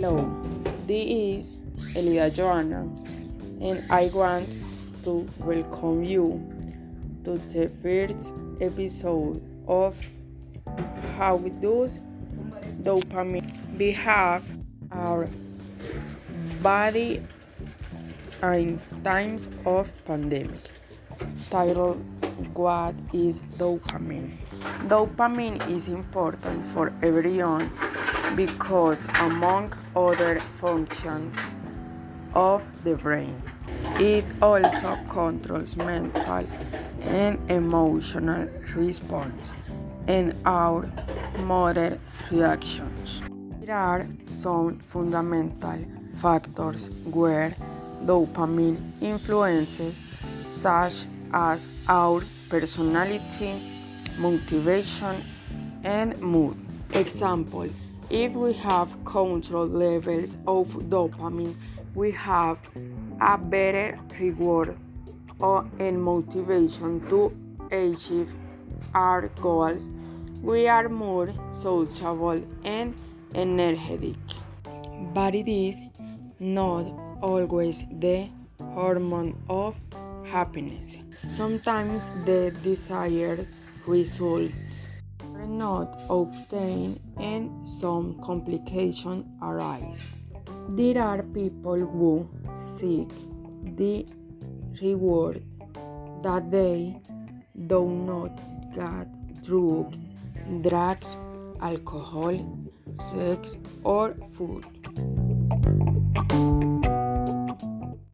Hello, this is Elida Joanna, and I want to welcome you to the first episode of How does dopamine behave our body in times of pandemic. Title What is dopamine? Dopamine is important for everyone because, among other functions of the brain, it also controls mental and emotional response and our motor reactions. There are some fundamental factors where dopamine influences, such as our personality, motivation, and mood. Example if we have controlled levels of dopamine, we have a better reward or and motivation to achieve our goals. We are more sociable and energetic. But it is not always the hormone of happiness. Sometimes the desired results are not obtained and some complications arise. There are people who seek the reward that they do not get through drugs, alcohol, sex, or food.